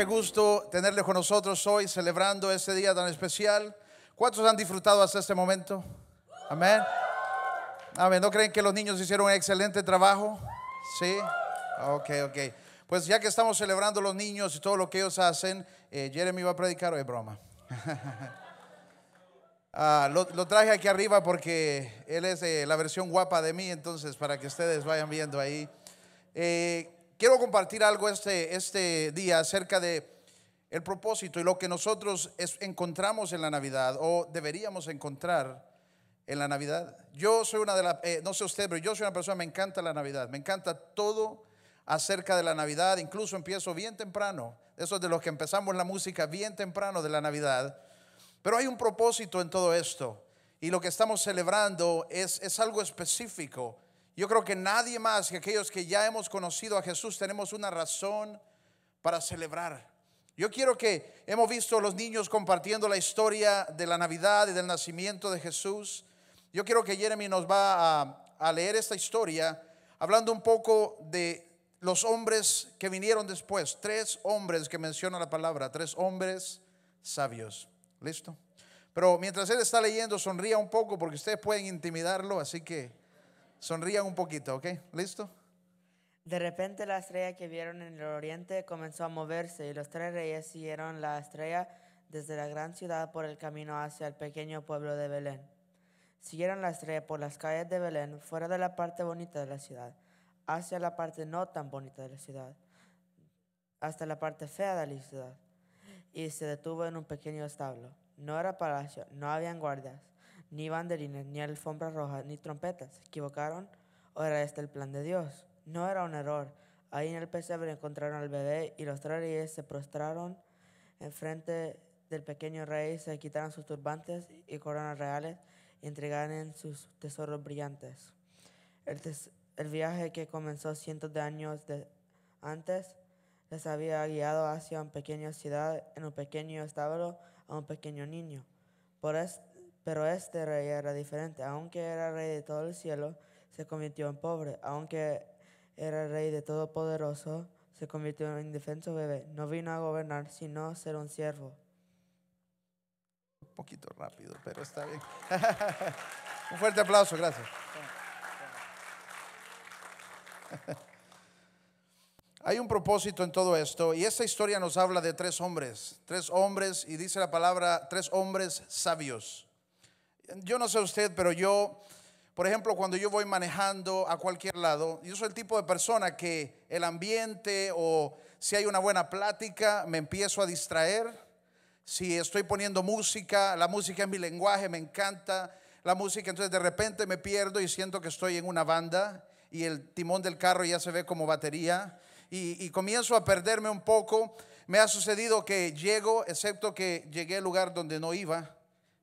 qué gusto tenerles con nosotros hoy celebrando este día tan especial. ¿Cuántos han disfrutado hasta este momento? Amén. Amén. ¿No creen que los niños hicieron un excelente trabajo? Sí. Ok, ok. Pues ya que estamos celebrando los niños y todo lo que ellos hacen, eh, Jeremy va a predicar hoy, broma. Ah, lo, traje aquí arriba porque él es la versión guapa de mí, entonces para que ustedes vayan viendo ahí. Eh, quiero compartir algo este, este día acerca de el propósito y lo que nosotros encontramos en la Navidad o deberíamos encontrar en la Navidad. Yo soy una de las, eh, no sé usted, pero yo soy una persona, me encanta la Navidad, me encanta todo acerca de la Navidad, incluso empiezo bien temprano, eso es de los que empezamos la música bien temprano de la Navidad, pero hay un propósito en todo esto y lo que estamos celebrando es, es algo específico. Yo creo que nadie más que aquellos que ya hemos conocido a Jesús tenemos una razón para celebrar. Yo quiero que hemos visto a los niños compartiendo la historia de la Navidad y del nacimiento de Jesús. Yo quiero que Jeremy nos va a, a leer esta historia hablando un poco de los hombres que vinieron después, tres hombres que menciona la palabra, tres hombres sabios. ¿Listo? Pero mientras él está leyendo, sonría un poco porque ustedes pueden intimidarlo, así que sonrían un poquito, ¿ok? ¿Listo? De repente la estrella que vieron en el oriente comenzó a moverse y los tres reyes siguieron la estrella desde la gran ciudad por el camino hacia el pequeño pueblo de Belén. Siguieron la estrella por las calles de Belén, fuera de la parte bonita de la ciudad hacia la parte no tan bonita de la ciudad, hasta la parte fea de la ciudad, y se detuvo en un pequeño establo. No era palacio, no habían guardias, ni banderines, ni alfombras rojas, ni trompetas. ¿Se equivocaron? ¿O era este el plan de Dios? No era un error. Ahí en el pesebre encontraron al bebé y los tres reyes se prostraron enfrente del pequeño rey, se quitaron sus turbantes y coronas reales y entregaron sus tesoros brillantes. El, viaje que comenzó cientos de años antes les había guiado hacia una pequeña ciudad, en un pequeño establo, a un pequeño niño. Pero este rey era diferente. Aunque era rey de todo el cielo, se convirtió en pobre. Aunque era rey de todopoderoso, se convirtió en indefenso bebé. No vino a gobernar, sino ser un siervo. Un poquito rápido, pero está bien. un fuerte aplauso, gracias. Hay un propósito en todo esto y esta historia nos habla de tres hombres, tres hombres y dice la palabra tres hombres sabios. Yo no sé usted, pero yo, por ejemplo, cuando yo voy manejando a cualquier lado, yo soy el tipo de persona que el ambiente o si hay una buena plática, me empiezo a distraer. Si estoy poniendo música, la música es mi lenguaje, me encanta la música, entonces de repente me pierdo y siento que estoy en una banda y el timón del carro ya se ve como batería y, comienzo a perderme un poco. Me ha sucedido que llego, excepto que llegué al lugar donde no iba,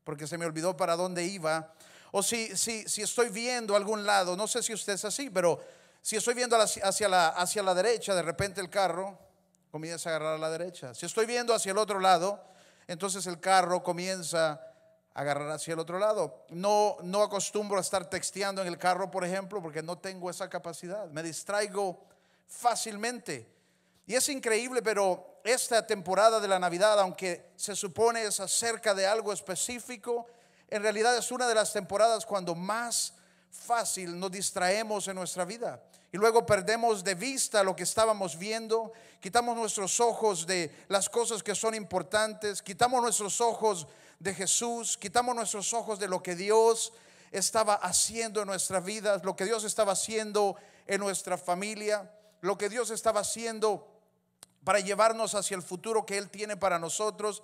porque se me olvidó para dónde iba. O si, si, si estoy viendo a algún lado, no sé si usted es así, pero si estoy viendo hacia la, hacia la derecha, de repente el carro comienza a agarrar a la derecha. Si estoy viendo hacia el otro lado, entonces el carro comienza agarrar hacia el otro lado. No, no acostumbro a estar texteando en el carro, por ejemplo, porque no tengo esa capacidad. Me distraigo fácilmente. Y es increíble, pero esta temporada de la Navidad, aunque se supone es acerca de algo específico, en realidad es una de las temporadas cuando más fácil nos distraemos en nuestra vida. Y luego perdemos de vista lo que estábamos viendo, quitamos nuestros ojos de las cosas que son importantes, quitamos nuestros ojos de Jesús, quitamos nuestros ojos de lo que Dios estaba haciendo en nuestra vida, lo que Dios estaba haciendo en nuestra familia, lo que Dios estaba haciendo para llevarnos hacia el futuro que Él tiene para nosotros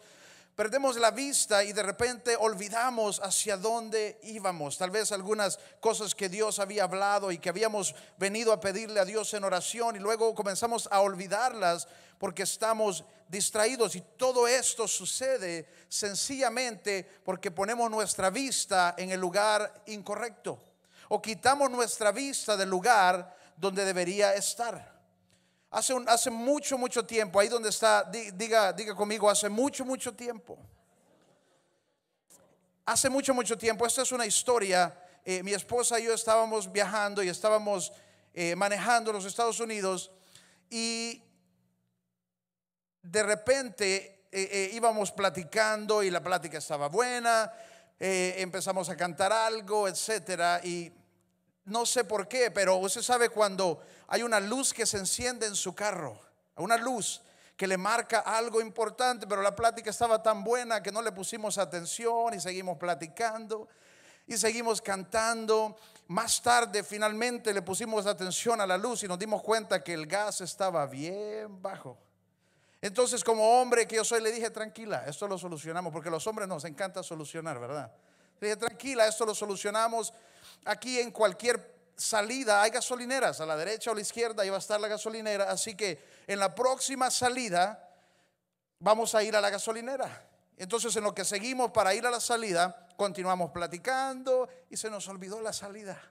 perdemos la vista y de repente olvidamos hacia dónde íbamos. Tal vez algunas cosas que Dios había hablado y que habíamos venido a pedirle a Dios en oración y luego comenzamos a olvidarlas porque estamos distraídos. Y todo esto sucede sencillamente porque ponemos nuestra vista en el lugar incorrecto o quitamos nuestra vista del lugar donde debería estar. Hace, hace mucho, mucho tiempo, ahí donde está, diga, diga conmigo, hace mucho, mucho tiempo. Hace mucho, mucho tiempo, esta es una historia, eh, mi esposa y yo estábamos viajando y estábamos eh, manejando los Estados Unidos y de repente eh, íbamos platicando y la plática estaba buena, empezamos a cantar algo, etcétera, y no sé por qué, pero usted sabe cuando hay una luz que se enciende en su carro, una luz que le marca algo importante, pero la plática estaba tan buena que no le pusimos atención y seguimos platicando y seguimos cantando. Más tarde finalmente le pusimos atención a la luz y nos dimos cuenta que el gas estaba bien bajo. Entonces como hombre que yo soy le dije, tranquila, esto lo solucionamos, porque los hombres nos encanta solucionar, ¿verdad? Le dije, tranquila, esto lo solucionamos. Aquí en cualquier salida hay gasolineras, a la derecha o a la izquierda va a estar la gasolinera, así que en la próxima salida vamos a ir a la gasolinera. Entonces en lo que seguimos para ir a la salida, continuamos platicando y se nos olvidó la salida.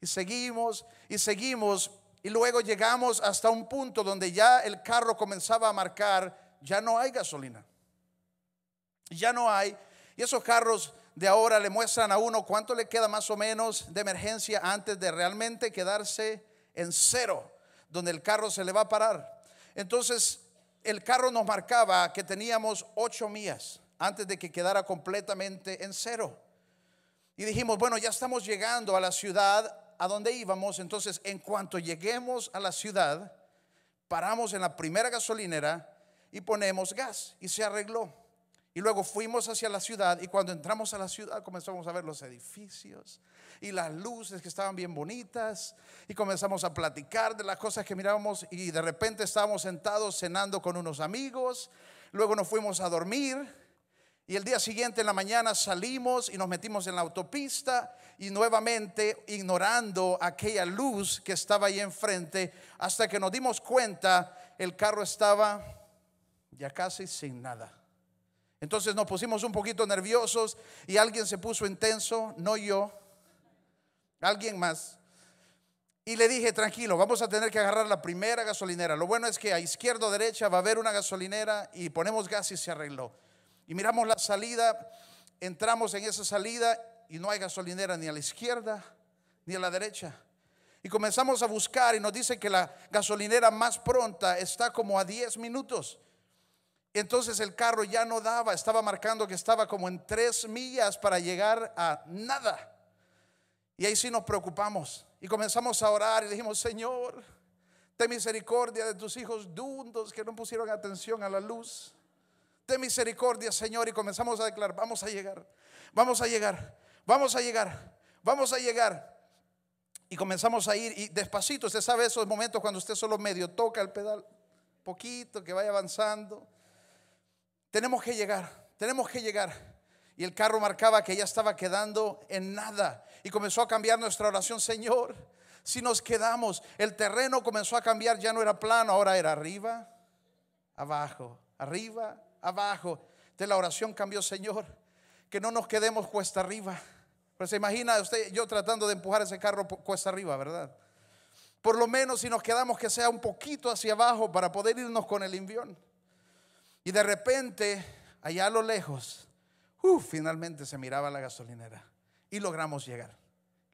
Y seguimos y seguimos y luego llegamos hasta un punto donde ya el carro comenzaba a marcar, ya no hay gasolina. Ya no hay. Y esos carros de ahora le muestran a uno cuánto le queda más o menos de emergencia antes de realmente quedarse en cero, donde el carro se le va a parar. Entonces, el carro nos marcaba que teníamos ocho millas antes de que quedara completamente en cero. Y dijimos, bueno, ya estamos llegando a la ciudad a donde íbamos, entonces en cuanto lleguemos a la ciudad, paramos en la primera gasolinera y ponemos gas y se arregló. Y luego fuimos hacia la ciudad y cuando entramos a la ciudad comenzamos a ver los edificios y las luces que estaban bien bonitas y comenzamos a platicar de las cosas que mirábamos y de repente estábamos sentados cenando con unos amigos, luego nos fuimos a dormir y el día siguiente en la mañana salimos y nos metimos en la autopista y nuevamente ignorando aquella luz que estaba ahí enfrente hasta que nos dimos cuenta el carro estaba ya casi sin nada. Entonces nos pusimos un poquito nerviosos y alguien se puso intenso, no yo, alguien más. Y le dije, tranquilo, vamos a tener que agarrar la primera gasolinera. Lo bueno es que a izquierda o derecha va a haber una gasolinera y ponemos gas y se arregló. Y miramos la salida, entramos en esa salida y no hay gasolinera ni a la izquierda ni a la derecha. Y comenzamos a buscar y nos dice que la gasolinera más pronta está como a 10 minutos. Entonces el carro ya no daba, estaba marcando que estaba como en tres millas para llegar a nada. Y ahí sí nos preocupamos y comenzamos a orar y dijimos, Señor, ten misericordia de tus hijos dundos que no pusieron atención a la luz. Ten misericordia, Señor, y comenzamos a declarar, vamos a llegar, vamos a llegar, vamos a llegar, vamos a llegar. Y comenzamos a ir y despacito, usted sabe esos momentos cuando usted solo medio toca el pedal, poquito, que vaya avanzando tenemos que llegar, tenemos que llegar. Y el carro marcaba que ya estaba quedando en nada. Y comenzó a cambiar nuestra oración, Señor. Si nos quedamos, el terreno comenzó a cambiar, ya no era plano, ahora era arriba, abajo, arriba, abajo. De la oración cambió, Señor, que no nos quedemos cuesta arriba. Pero se imagina usted, yo tratando de empujar ese carro cuesta arriba, ¿verdad? Por lo menos si nos quedamos que sea un poquito hacia abajo para poder irnos con el invión. Y de repente, allá a lo lejos, finalmente se miraba la gasolinera y logramos llegar.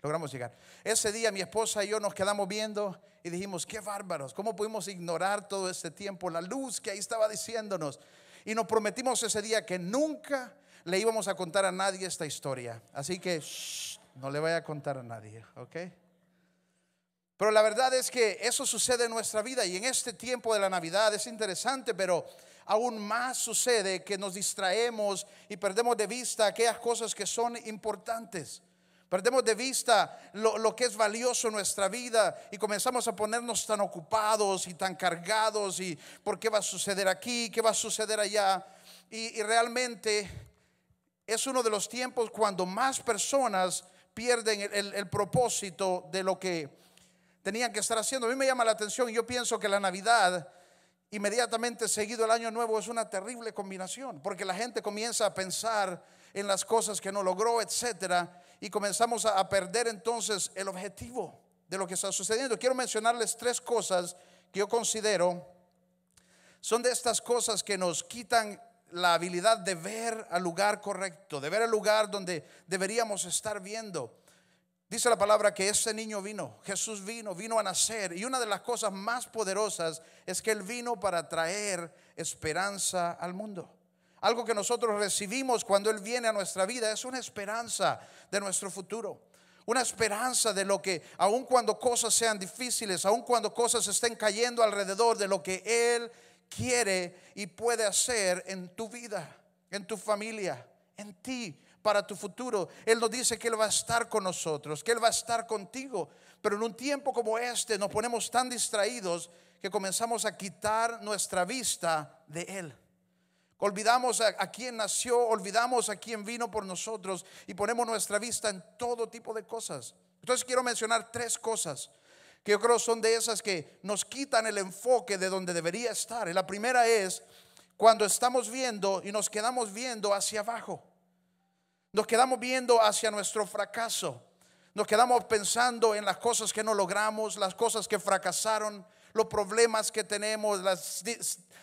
Logramos llegar. Ese día mi esposa y yo nos quedamos viendo y dijimos, qué bárbaros, ¿cómo pudimos ignorar todo este tiempo la luz que ahí estaba diciéndonos? Y nos prometimos ese día que nunca le íbamos a contar a nadie esta historia. Así que no le vaya a contar a nadie, ¿ok? Pero la verdad es que eso sucede en nuestra vida y en este tiempo de la Navidad es interesante, pero aún más sucede que nos distraemos y perdemos de vista aquellas cosas que son importantes. Perdemos de vista lo, que es valioso en nuestra vida y comenzamos a ponernos tan ocupados y tan cargados y por qué va a suceder aquí, qué va a suceder allá. Y, realmente es uno de los tiempos cuando más personas pierden el propósito de lo que tenían que estar haciendo. A mí me llama la atención, yo pienso que la Navidad inmediatamente seguido el año nuevo es una terrible combinación, porque la gente comienza a pensar en las cosas que no logró, etcétera, y comenzamos a, perder entonces el objetivo de lo que está sucediendo. Quiero mencionarles tres cosas que yo considero son de estas cosas que nos quitan la habilidad de ver al lugar correcto, de ver el lugar donde deberíamos estar viendo. Dice la palabra que ese niño vino, Jesús vino, vino a nacer. Y una de las cosas más poderosas es que Él vino para traer esperanza al mundo. Algo que nosotros recibimos cuando Él viene a nuestra vida es una esperanza de nuestro futuro. Una esperanza de lo que, aun cuando cosas sean difíciles, aun cuando cosas estén cayendo alrededor de lo que Él quiere y puede hacer en tu vida, en tu familia, en ti, para tu futuro. Él nos dice que Él va a estar con nosotros, que Él va a estar contigo. Pero en un tiempo como este nos ponemos tan distraídos que comenzamos a quitar nuestra vista de Él. Olvidamos a, a, quién nació, olvidamos a quién vino por nosotros y ponemos nuestra vista en todo tipo de cosas. Entonces quiero mencionar tres cosas que yo creo son de esas que nos quitan el enfoque de donde debería estar. Y la primera es cuando estamos viendo y nos quedamos viendo hacia abajo. Nos quedamos viendo hacia nuestro fracaso. Nos quedamos pensando en las cosas que no logramos, las cosas que fracasaron, los problemas que tenemos, las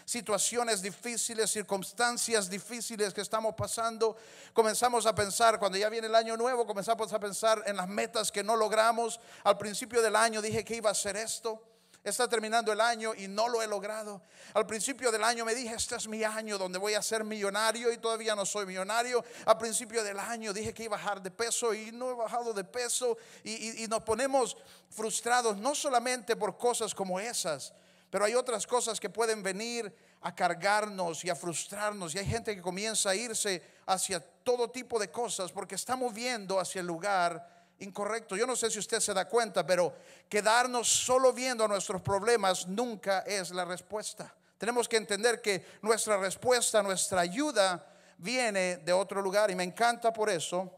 situaciones difíciles, circunstancias difíciles que estamos pasando. Comenzamos a pensar, cuando ya viene el año nuevo, comenzamos a pensar en las metas que no logramos. Al principio del año dije que iba a hacer esto. Está terminando el año y no lo he logrado. Al principio del año me dije, este es mi año donde voy a ser millonario y todavía no soy millonario. Al principio del año dije que iba a bajar de peso y no he bajado de peso. Y, y nos ponemos frustrados no solamente por cosas como esas, pero hay otras cosas que pueden venir a cargarnos y a frustrarnos. Y hay gente que comienza a irse hacia todo tipo de cosas porque estamos viendo hacia el lugar incorrecto. Yo no sé si usted se da cuenta, pero quedarnos solo viendo nuestros problemas nunca es la respuesta. Tenemos que entender que nuestra respuesta, nuestra ayuda viene de otro lugar y me encanta por eso.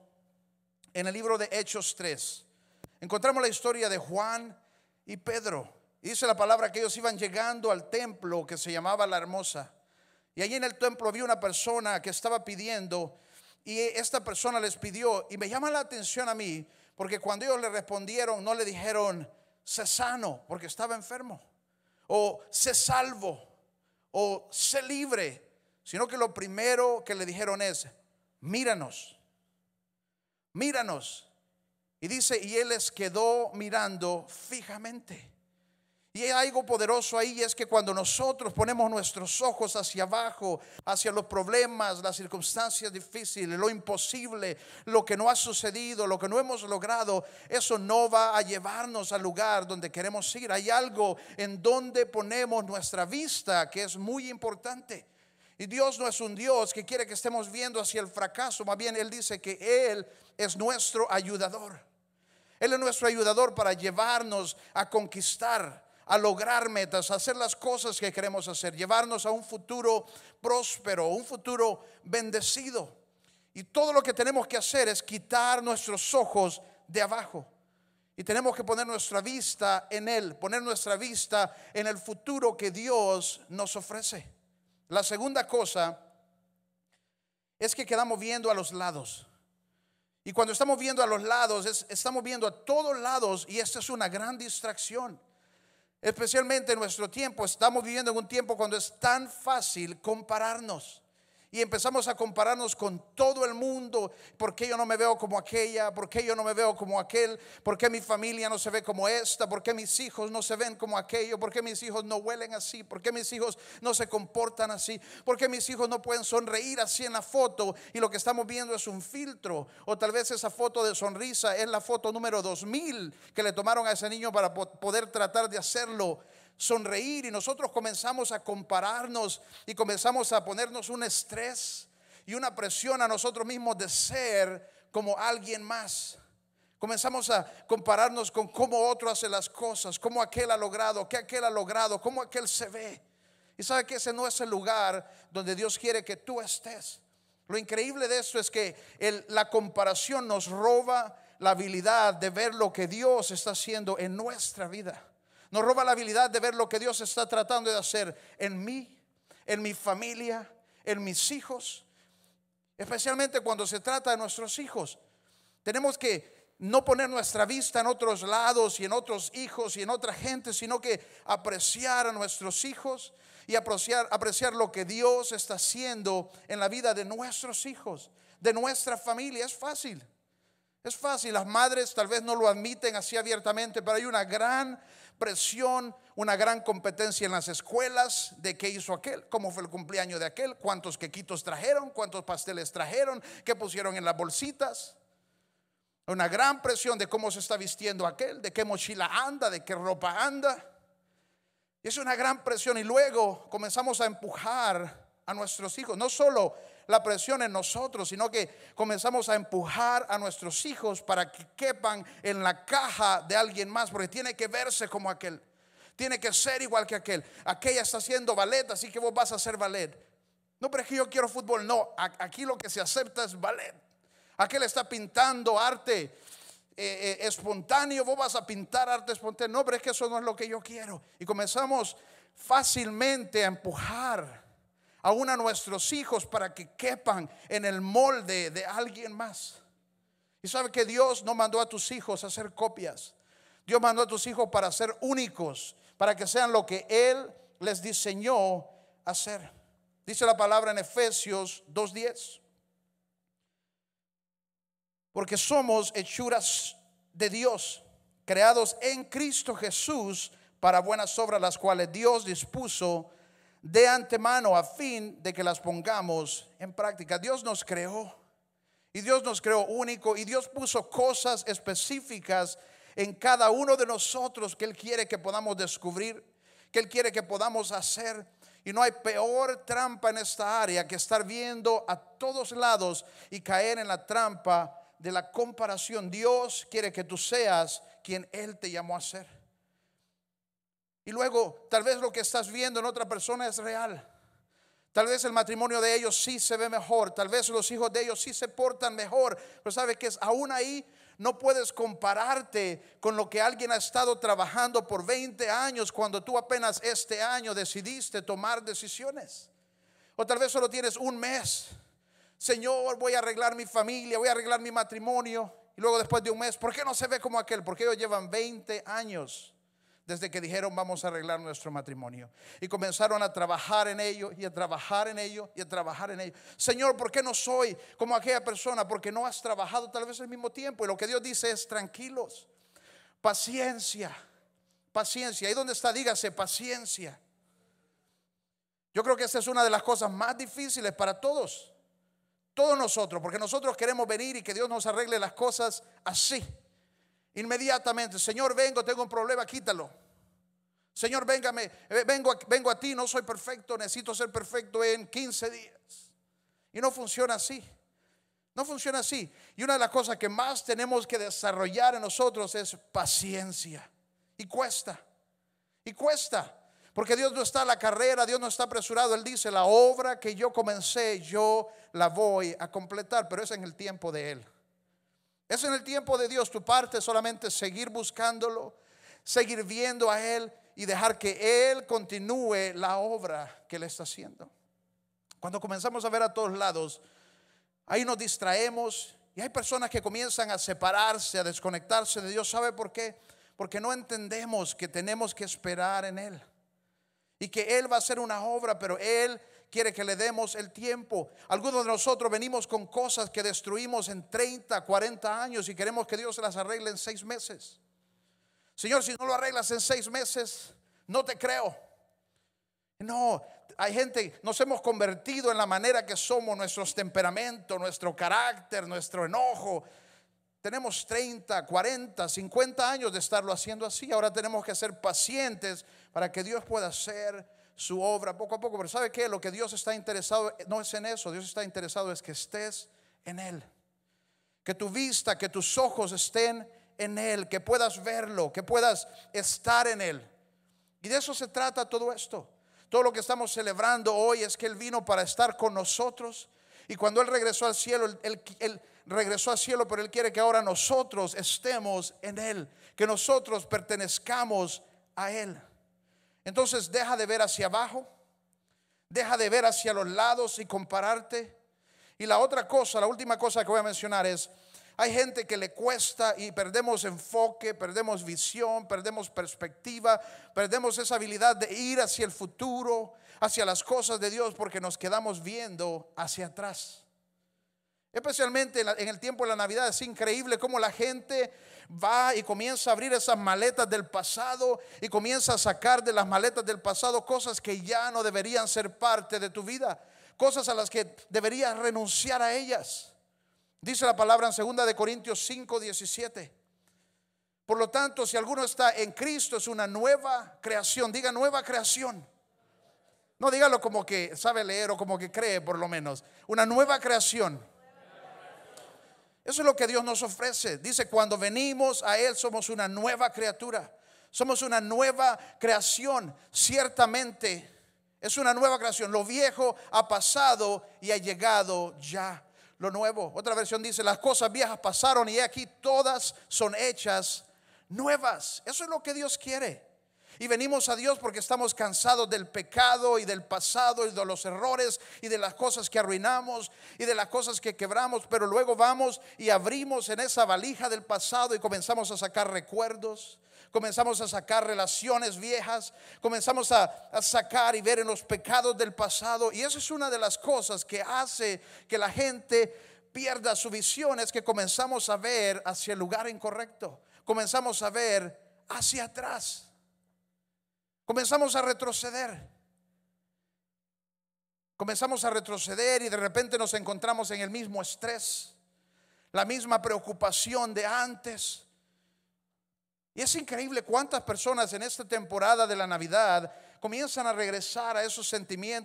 En el libro de Hechos 3 encontramos la historia de Juan y Pedro. dice la palabra que ellos iban llegando al templo que se llamaba La Hermosa. Y allí en el templo había una persona que estaba pidiendo y esta persona les pidió y me llama la atención a mí porque cuando ellos le respondieron, no le dijeron, sé sano, porque estaba enfermo. O sé salvo. O sé libre. Sino que lo primero que le dijeron es, míranos. Míranos. Y dice, y él les quedó mirando fijamente. Y hay algo poderoso ahí, es que cuando nosotros ponemos nuestros ojos hacia abajo, hacia los problemas, las circunstancias difíciles, lo imposible, lo que no ha sucedido, lo que no hemos logrado, eso no va a llevarnos al lugar donde queremos ir. Hay algo en donde ponemos nuestra vista que es muy importante. Y Dios no es un Dios que quiere que estemos viendo hacia el fracaso, más bien Él dice que Él es nuestro ayudador. Él es nuestro ayudador para llevarnos a conquistar lograr metas, hacer las cosas que queremos hacer, llevarnos a un futuro próspero, un futuro bendecido. Y todo lo que tenemos que hacer es quitar nuestros ojos de abajo. Y tenemos que poner nuestra vista en Él, poner nuestra vista en el futuro que Dios nos ofrece. La segunda cosa es que quedamos viendo a los lados. Y cuando estamos viendo a los lados, estamos viendo a todos lados y esta es una gran distracción. Especialmente en nuestro tiempo, estamos viviendo en un tiempo cuando es tan fácil compararnos y empezamos a compararnos con todo el mundo. ¿Por qué yo no me veo como aquella? ¿Por qué yo no me veo como aquel? ¿Por qué mi familia no se ve como esta? ¿Por qué mis hijos no se ven como aquello? ¿Por qué mis hijos no huelen así? ¿Por qué mis hijos no se comportan así? ¿Por qué mis hijos no pueden sonreír así en la foto? Y lo que estamos viendo es un filtro. O tal vez esa foto de sonrisa es la foto número 2000 que le tomaron a ese niño para poder tratar de hacerlo sonreír y nosotros comenzamos a compararnos y comenzamos a ponernos un estrés y una presión a nosotros mismos de ser como alguien más. Comenzamos a compararnos con cómo otro hace las cosas, cómo aquel ha logrado, qué aquel ha logrado, cómo aquel se ve. Y sabe que ese no es el lugar donde Dios quiere que tú estés. Lo increíble de esto es que la comparación nos roba la habilidad de ver lo que Dios está haciendo en nuestra vida. Nos roba la habilidad de ver lo que Dios está tratando de hacer en mí, en mi familia, en mis hijos. Especialmente cuando se trata de nuestros hijos. Tenemos que no poner nuestra vista en otros lados y en otros hijos y en otra gente, sino que apreciar a nuestros hijos y apreciar, apreciar lo que Dios está haciendo en la vida de nuestros hijos, de nuestra familia. Es fácil. Es fácil, las madres tal vez no lo admiten así abiertamente, pero hay una gran presión, una gran competencia en las escuelas de qué hizo aquel, cómo fue el cumpleaños de aquel, cuántos quequitos trajeron, cuántos pasteles trajeron, qué pusieron en las bolsitas. Una gran presión de cómo se está vistiendo aquel, de qué mochila anda, de qué ropa anda. Es una gran presión y luego comenzamos a empujar a nuestros hijos, no solo la presión en nosotros, sino que comenzamos a empujar a nuestros hijos para que quepan en la caja de alguien más, porque tiene que verse como aquel, tiene que ser igual que aquel. Aquella está haciendo ballet, así que vos vas a hacer ballet. No, pero es que yo quiero fútbol, no, aquí lo que se acepta es ballet. Aquel está pintando arte eh, eh, espontáneo, vos vas a pintar arte espontáneo. No, pero es que eso no es lo que yo quiero. Y comenzamos fácilmente a empujar aún a nuestros hijos para que quepan en el molde de alguien más. Y sabe que Dios no mandó a tus hijos a hacer copias. Dios mandó a tus hijos para ser únicos, para que sean lo que Él les diseñó hacer. Dice la palabra en Efesios 2.10. Porque somos hechuras de Dios, creados en Cristo Jesús para buenas obras, las cuales Dios dispuso de antemano a fin de que las pongamos en práctica. Dios nos creó y Dios nos creó único y Dios puso cosas específicas en cada uno de nosotros que Él quiere que podamos descubrir, que Él quiere que podamos hacer. Y no hay peor trampa en esta área que estar viendo a todos lados y caer en la trampa de la comparación. Dios quiere que tú seas quien Él te llamó a ser. Y luego, tal vez lo que estás viendo en otra persona es real. Tal vez el matrimonio de ellos sí se ve mejor. Tal vez los hijos de ellos sí se portan mejor. Pero sabe que es aún ahí no puedes compararte con lo que alguien ha estado trabajando por 20 años cuando tú apenas este año decidiste tomar decisiones. O tal vez solo tienes un mes. Señor, voy a arreglar mi familia, voy a arreglar mi matrimonio. Y luego después de un mes, ¿por qué no se ve como aquel? Porque ellos llevan 20 años desde que dijeron vamos a arreglar nuestro matrimonio. Y comenzaron a trabajar en ello y a trabajar en ello y a trabajar en ello. Señor, ¿por qué no soy como aquella persona? Porque no has trabajado tal vez al mismo tiempo. Y lo que Dios dice es tranquilos, paciencia, paciencia. Ahí donde está, dígase paciencia. Yo creo que esa es una de las cosas más difíciles para todos. Todos nosotros, porque nosotros queremos venir y que Dios nos arregle las cosas así. Inmediatamente, Señor, vengo, tengo un problema, quítalo. Señor, véngame, eh, vengo, vengo a ti, no soy perfecto, necesito ser perfecto en 15 días. Y no funciona así. No funciona así. Y una de las cosas que más tenemos que desarrollar en nosotros es paciencia. Y cuesta. Y cuesta. Porque Dios no está a la carrera, Dios no está apresurado. Él dice, la obra que yo comencé, yo la voy a completar, pero es en el tiempo de Él. Es en el tiempo de Dios. Tu parte solamente seguir buscándolo, seguir viendo a Él y dejar que Él continúe la obra que Él está haciendo. Cuando comenzamos a ver a todos lados, ahí nos distraemos y hay personas que comienzan a separarse, a desconectarse de Dios. ¿Sabe por qué? Porque no entendemos que tenemos que esperar en Él. Y que Él va a hacer una obra, pero Él quiere que le demos el tiempo. Algunos de nosotros venimos con cosas que destruimos en 30, 40 años y queremos que Dios las arregle en seis meses. Señor, si no lo arreglas en seis meses, no te creo. No, hay gente, nos hemos convertido en la manera que somos, nuestros temperamentos, nuestro carácter, nuestro enojo. Tenemos 30, 40, 50 años de estarlo haciendo así. Ahora tenemos que ser pacientes para que Dios pueda hacer su obra poco a poco. Pero ¿sabe qué? Lo que Dios está interesado no es en eso. Dios está interesado es que estés en Él. Que tu vista, que tus ojos estén en Él. Que puedas verlo, que puedas estar en Él. Y de eso se trata todo esto. Todo lo que estamos celebrando hoy es que Él vino para estar con nosotros. Y cuando Él regresó al cielo, Él, él regresó al cielo, pero Él quiere que ahora nosotros estemos en Él. Que nosotros pertenezcamos a Él. Entonces deja de ver hacia abajo, deja de ver hacia los lados y compararte. Y la otra cosa, la última cosa que voy a mencionar es, hay gente que le cuesta y perdemos enfoque, perdemos visión, perdemos perspectiva, perdemos esa habilidad de ir hacia el futuro, hacia las cosas de Dios, porque nos quedamos viendo hacia atrás. Especialmente en, el tiempo de la Navidad es increíble cómo la gente va y comienza a abrir esas maletas del pasado y comienza a sacar de las maletas del pasado cosas que ya no deberían ser parte de tu vida, cosas a las que deberías renunciar a ellas. Dice la palabra en 2 de Corintios 5, 17. Por lo tanto, si alguno está en Cristo, es una nueva creación. Diga nueva creación. No dígalo como que sabe leer o como que cree, por lo menos. Una nueva creación. Eso es lo que Dios nos ofrece. Dice, cuando venimos a Él somos una nueva criatura. Somos una nueva creación. Ciertamente es una nueva creación. Lo viejo ha pasado y ha llegado ya lo nuevo. Otra versión dice, las cosas viejas pasaron y aquí todas son hechas nuevas. Eso es lo que Dios quiere. Y venimos a Dios porque estamos cansados del pecado y del pasado y de los errores y de las cosas que arruinamos y de las cosas que quebramos. Pero luego vamos y abrimos en esa valija del pasado y comenzamos a sacar recuerdos. Comenzamos a sacar relaciones viejas, comenzamos a, sacar y ver en los pecados del pasado. Y eso es una de las cosas que hace que la gente pierda su visión, es que comenzamos a ver hacia el lugar incorrecto, comenzamos a ver hacia atrás. Comenzamos a retroceder. Comenzamos a retroceder y de repente nos encontramos en el mismo estrés, la misma preocupación de antes. Y es increíble cuántas personas en esta temporada de la Navidad comienzan a regresar a esos sentimientos